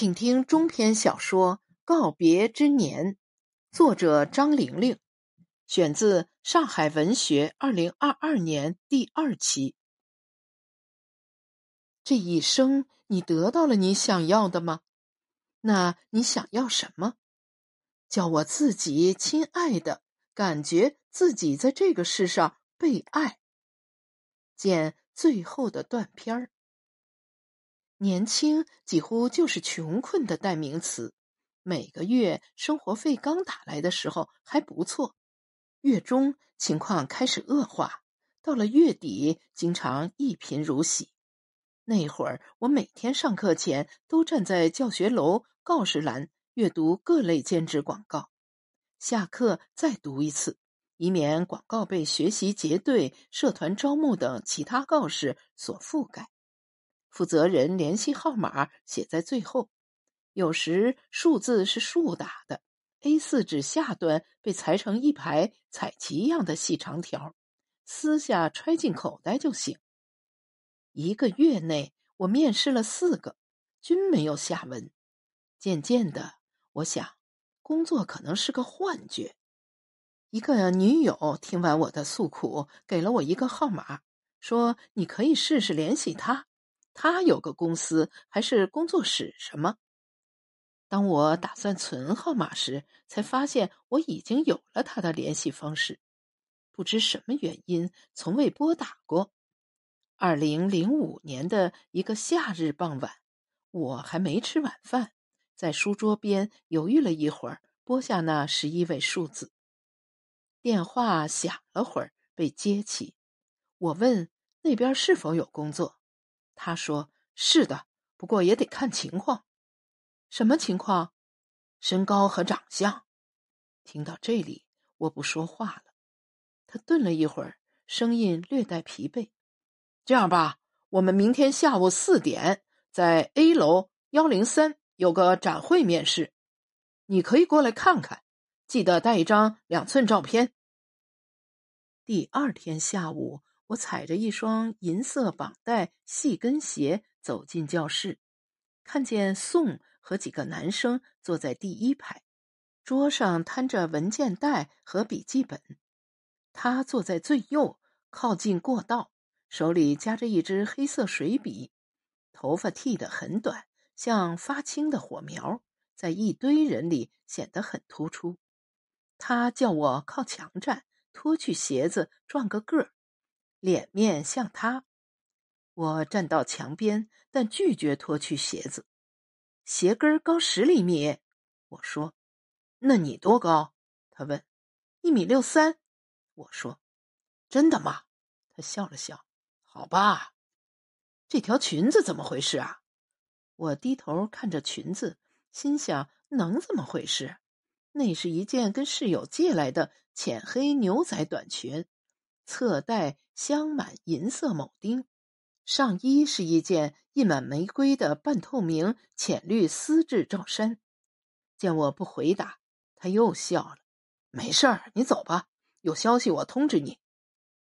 请听中篇小说《告别之年》，作者张玲玲，选自上海文学二零二二年第二期。这一生，你得到了你想要的吗？那你想要什么？叫我自己亲爱的，感觉自己在这个世上被爱。见最后的断片儿。年轻几乎就是穷困的代名词。每个月生活费刚打来的时候还不错，月中情况开始恶化，到了月底经常一贫如洗。那会儿我每天上课前都站在教学楼告示栏阅读各类兼职广告，下课再读一次，以免广告被学习结对、社团招募等其他告示所覆盖。负责人联系号码写在最后，有时数字是竖打的，A 四纸下端被裁成一排彩旗一样的细长条，撕下揣进口袋就行。一个月内，我面试了四个，均没有下文。渐渐的，我想，工作可能是个幻觉。一个女友听完我的诉苦，给了我一个号码，说你可以试试联系他。他有个公司，还是工作室什么？当我打算存号码时，才发现我已经有了他的联系方式。不知什么原因，从未拨打过。二零零五年的一个夏日傍晚，我还没吃晚饭，在书桌边犹豫了一会儿，拨下那十一位数字。电话响了会儿，被接起。我问那边是否有工作。他说：“是的，不过也得看情况。什么情况？身高和长相。”听到这里，我不说话了。他顿了一会儿，声音略带疲惫：“这样吧，我们明天下午四点在 A 楼幺零三有个展会面试，你可以过来看看，记得带一张两寸照片。”第二天下午。我踩着一双银色绑带细跟鞋走进教室，看见宋和几个男生坐在第一排，桌上摊着文件袋和笔记本。他坐在最右，靠近过道，手里夹着一支黑色水笔，头发剃得很短，像发青的火苗，在一堆人里显得很突出。他叫我靠墙站，脱去鞋子，转个个儿。脸面向他，我站到墙边，但拒绝脱去鞋子。鞋跟高十厘米，我说：“那你多高？”他问。“一米六三。”我说。“真的吗？”他笑了笑。“好吧。”这条裙子怎么回事啊？我低头看着裙子，心想：能怎么回事？那是一件跟室友借来的浅黑牛仔短裙。侧带镶满银色铆钉，上衣是一件印满玫瑰的半透明浅绿丝质罩衫。见我不回答，他又笑了：“没事儿，你走吧，有消息我通知你。”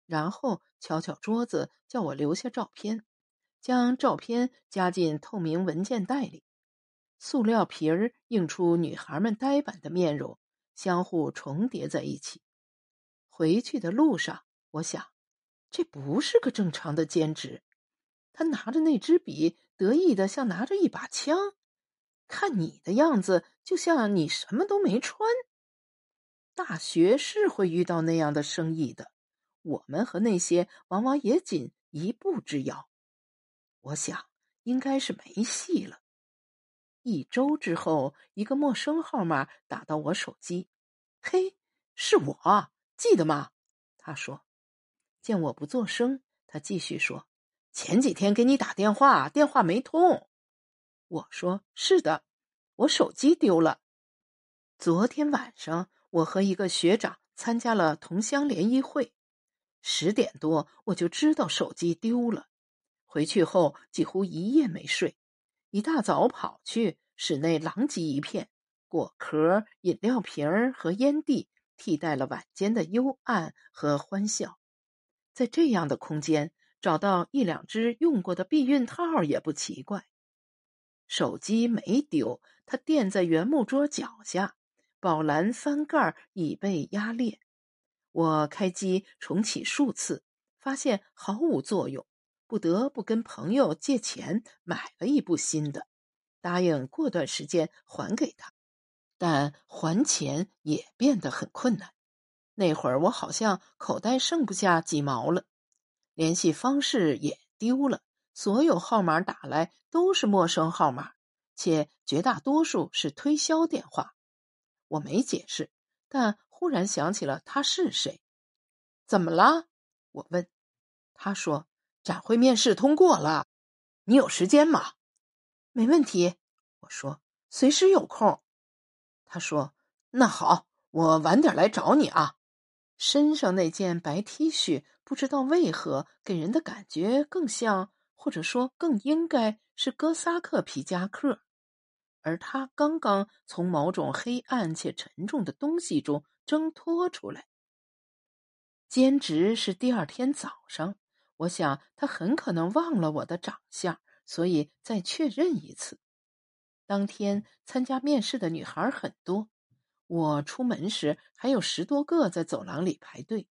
然后敲敲桌子，叫我留下照片，将照片夹进透明文件袋里。塑料皮儿映出女孩们呆板的面容，相互重叠在一起。回去的路上。我想，这不是个正常的兼职。他拿着那支笔，得意的像拿着一把枪。看你的样子，就像你什么都没穿。大学是会遇到那样的生意的，我们和那些往往也仅一步之遥。我想，应该是没戏了。一周之后，一个陌生号码打到我手机。嘿，是我，记得吗？他说。见我不作声，他继续说：“前几天给你打电话，电话没通。”我说：“是的，我手机丢了。昨天晚上，我和一个学长参加了同乡联谊会，十点多我就知道手机丢了。回去后几乎一夜没睡，一大早跑去，室内狼藉一片，果壳、饮料瓶和烟蒂替代了晚间的幽暗和欢笑。”在这样的空间找到一两只用过的避孕套也不奇怪。手机没丢，它垫在原木桌脚下，宝蓝翻盖，已被压裂。我开机重启数次，发现毫无作用，不得不跟朋友借钱买了一部新的，答应过段时间还给他。但还钱也变得很困难。那会儿我好像口袋剩不下几毛了，联系方式也丢了，所有号码打来都是陌生号码，且绝大多数是推销电话。我没解释，但忽然想起了他是谁。怎么了？我问。他说：“展会面试通过了，你有时间吗？”没问题。我说：“随时有空。”他说：“那好，我晚点来找你啊。”身上那件白 T 恤，不知道为何给人的感觉更像，或者说更应该是哥萨克皮夹克，而他刚刚从某种黑暗且沉重的东西中挣脱出来。兼职是第二天早上，我想他很可能忘了我的长相，所以再确认一次。当天参加面试的女孩很多，我出门时还有十多个在走廊里排队。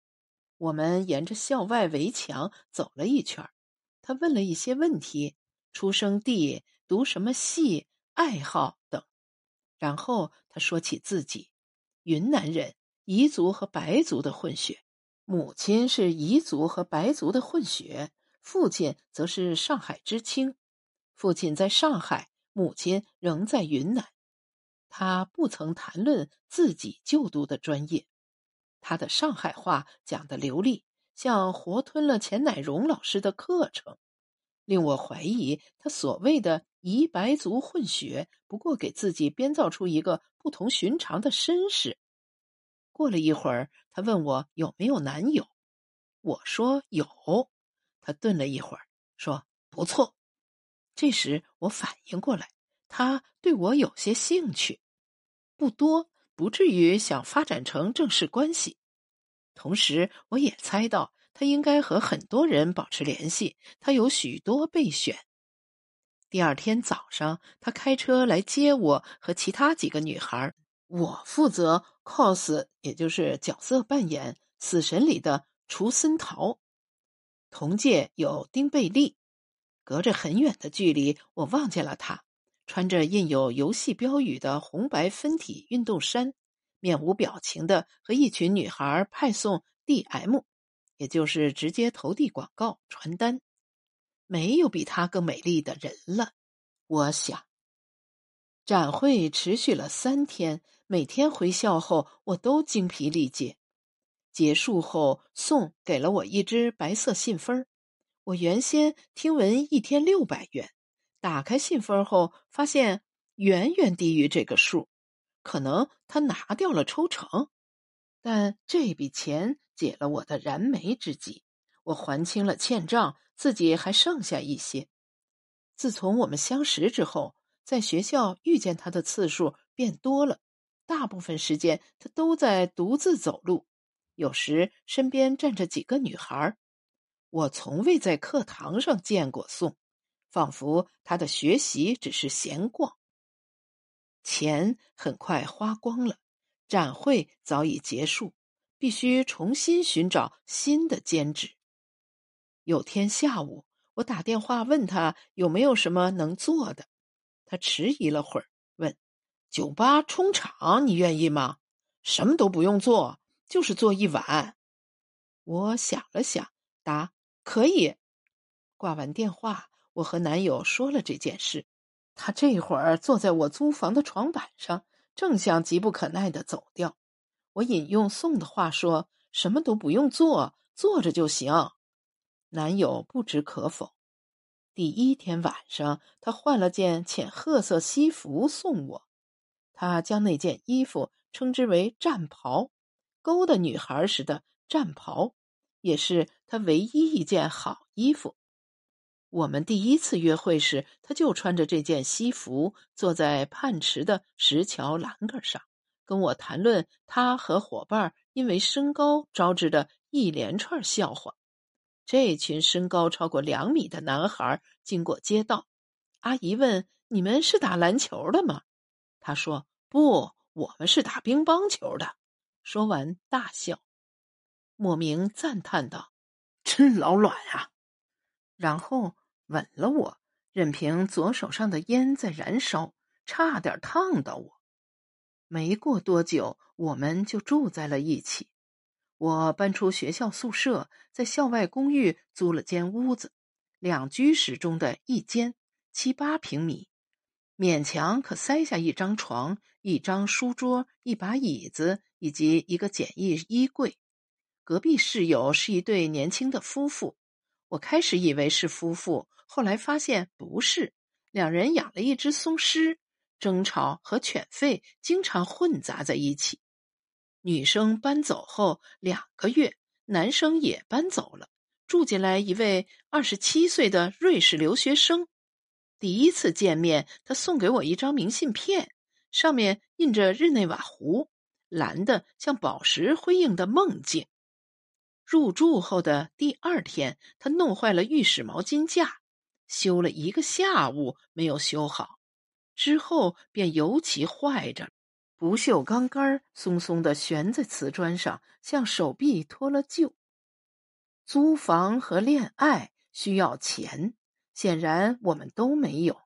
我们沿着校外围墙走了一圈，他问了一些问题：出生地、读什么系、爱好等。然后他说起自己，云南人，彝族和白族的混血，母亲是彝族和白族的混血，父亲则是上海知青，父亲在上海。母亲仍在云南，他不曾谈论自己就读的专业。他的上海话讲得流利，像活吞了钱乃荣老师的课程，令我怀疑他所谓的彝白族混血，不过给自己编造出一个不同寻常的身世。过了一会儿，他问我有没有男友，我说有。他顿了一会儿，说不错。这时我反应过来，他对我有些兴趣，不多，不至于想发展成正式关系。同时，我也猜到他应该和很多人保持联系，他有许多备选。第二天早上，他开车来接我和其他几个女孩，我负责 cos，也就是角色扮演《死神》里的除森桃。同届有丁贝利。隔着很远的距离，我望见了他，穿着印有游戏标语的红白分体运动衫，面无表情的和一群女孩派送 DM，也就是直接投递广告传单。没有比她更美丽的人了，我想。展会持续了三天，每天回校后我都精疲力竭。结束后，宋给了我一支白色信封。我原先听闻一天六百元，打开信封后发现远远低于这个数，可能他拿掉了抽成。但这笔钱解了我的燃眉之急，我还清了欠账，自己还剩下一些。自从我们相识之后，在学校遇见他的次数变多了，大部分时间他都在独自走路，有时身边站着几个女孩。我从未在课堂上见过宋，仿佛他的学习只是闲逛。钱很快花光了，展会早已结束，必须重新寻找新的兼职。有天下午，我打电话问他有没有什么能做的，他迟疑了会儿，问：“酒吧冲场，你愿意吗？什么都不用做，就是做一晚。”我想了想，答。可以，挂完电话，我和男友说了这件事。他这会儿坐在我租房的床板上，正想急不可耐的走掉。我引用宋的话说：“什么都不用做，坐着就行。”男友不知可否。第一天晚上，他换了件浅褐色西服送我。他将那件衣服称之为战袍，勾搭女孩时的战袍。也是他唯一一件好衣服。我们第一次约会时，他就穿着这件西服，坐在泮池的石桥栏杆上，跟我谈论他和伙伴因为身高招致的一连串笑话。这群身高超过两米的男孩经过街道，阿姨问：“你们是打篮球的吗？”他说：“不，我们是打乒乓球的。”说完大笑。莫名赞叹道：“真老卵啊！”然后吻了我，任凭左手上的烟在燃烧，差点烫到我。没过多久，我们就住在了一起。我搬出学校宿舍，在校外公寓租了间屋子，两居室中的一间，七八平米，勉强可塞下一张床、一张书桌、一把椅子以及一个简易衣柜。隔壁室友是一对年轻的夫妇，我开始以为是夫妇，后来发现不是，两人养了一只松狮，争吵和犬吠经常混杂在一起。女生搬走后两个月，男生也搬走了，住进来一位二十七岁的瑞士留学生。第一次见面，他送给我一张明信片，上面印着日内瓦湖，蓝的像宝石辉映的梦境。入住后的第二天，他弄坏了浴室毛巾架，修了一个下午没有修好，之后便尤其坏着。不锈钢杆松松的悬在瓷砖上，像手臂脱了臼。租房和恋爱需要钱，显然我们都没有。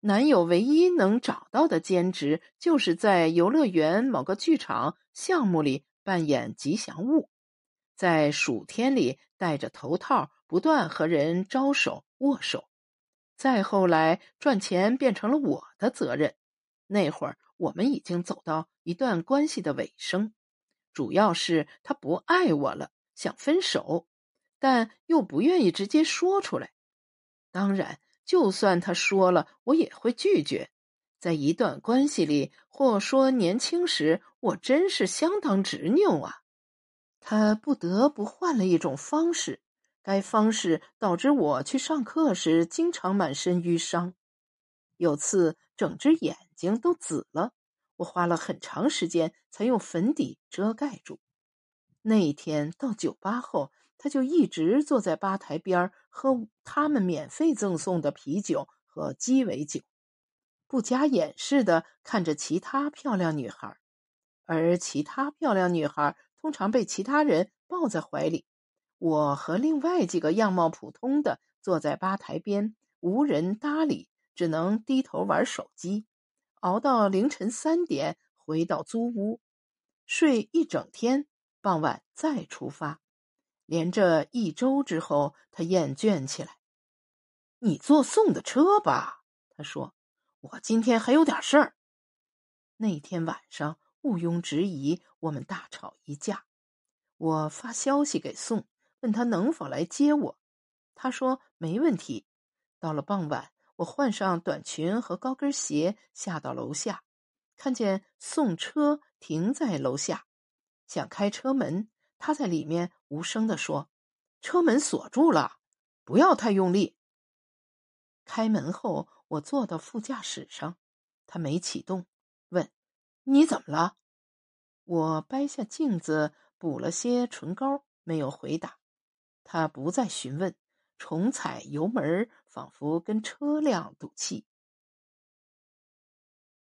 男友唯一能找到的兼职，就是在游乐园某个剧场项目里扮演吉祥物，在暑天里戴着头套，不断和人招手握手。再后来，赚钱变成了我的责任。那会儿。我们已经走到一段关系的尾声，主要是他不爱我了，想分手，但又不愿意直接说出来。当然，就算他说了，我也会拒绝。在一段关系里，或说年轻时，我真是相当执拗啊。他不得不换了一种方式，该方式导致我去上课时经常满身淤伤。有次，整只眼睛都紫了，我花了很长时间才用粉底遮盖住。那一天到酒吧后，他就一直坐在吧台边喝他们免费赠送的啤酒和鸡尾酒，不加掩饰的看着其他漂亮女孩，而其他漂亮女孩通常被其他人抱在怀里。我和另外几个样貌普通的坐在吧台边，无人搭理。只能低头玩手机，熬到凌晨三点，回到租屋，睡一整天，傍晚再出发。连着一周之后，他厌倦起来。“你坐送的车吧？”他说，“我今天还有点事儿。”那天晚上毋庸置疑，我们大吵一架。我发消息给宋，问他能否来接我，他说没问题。到了傍晚。我换上短裙和高跟鞋，下到楼下，看见送车停在楼下，想开车门。他在里面无声地说：“车门锁住了，不要太用力。”开门后，我坐到副驾驶上，他没启动，：“你怎么了？”我掰下镜子补了些唇膏，没有回答。他不再询问。重踩油门，仿佛跟车辆赌气。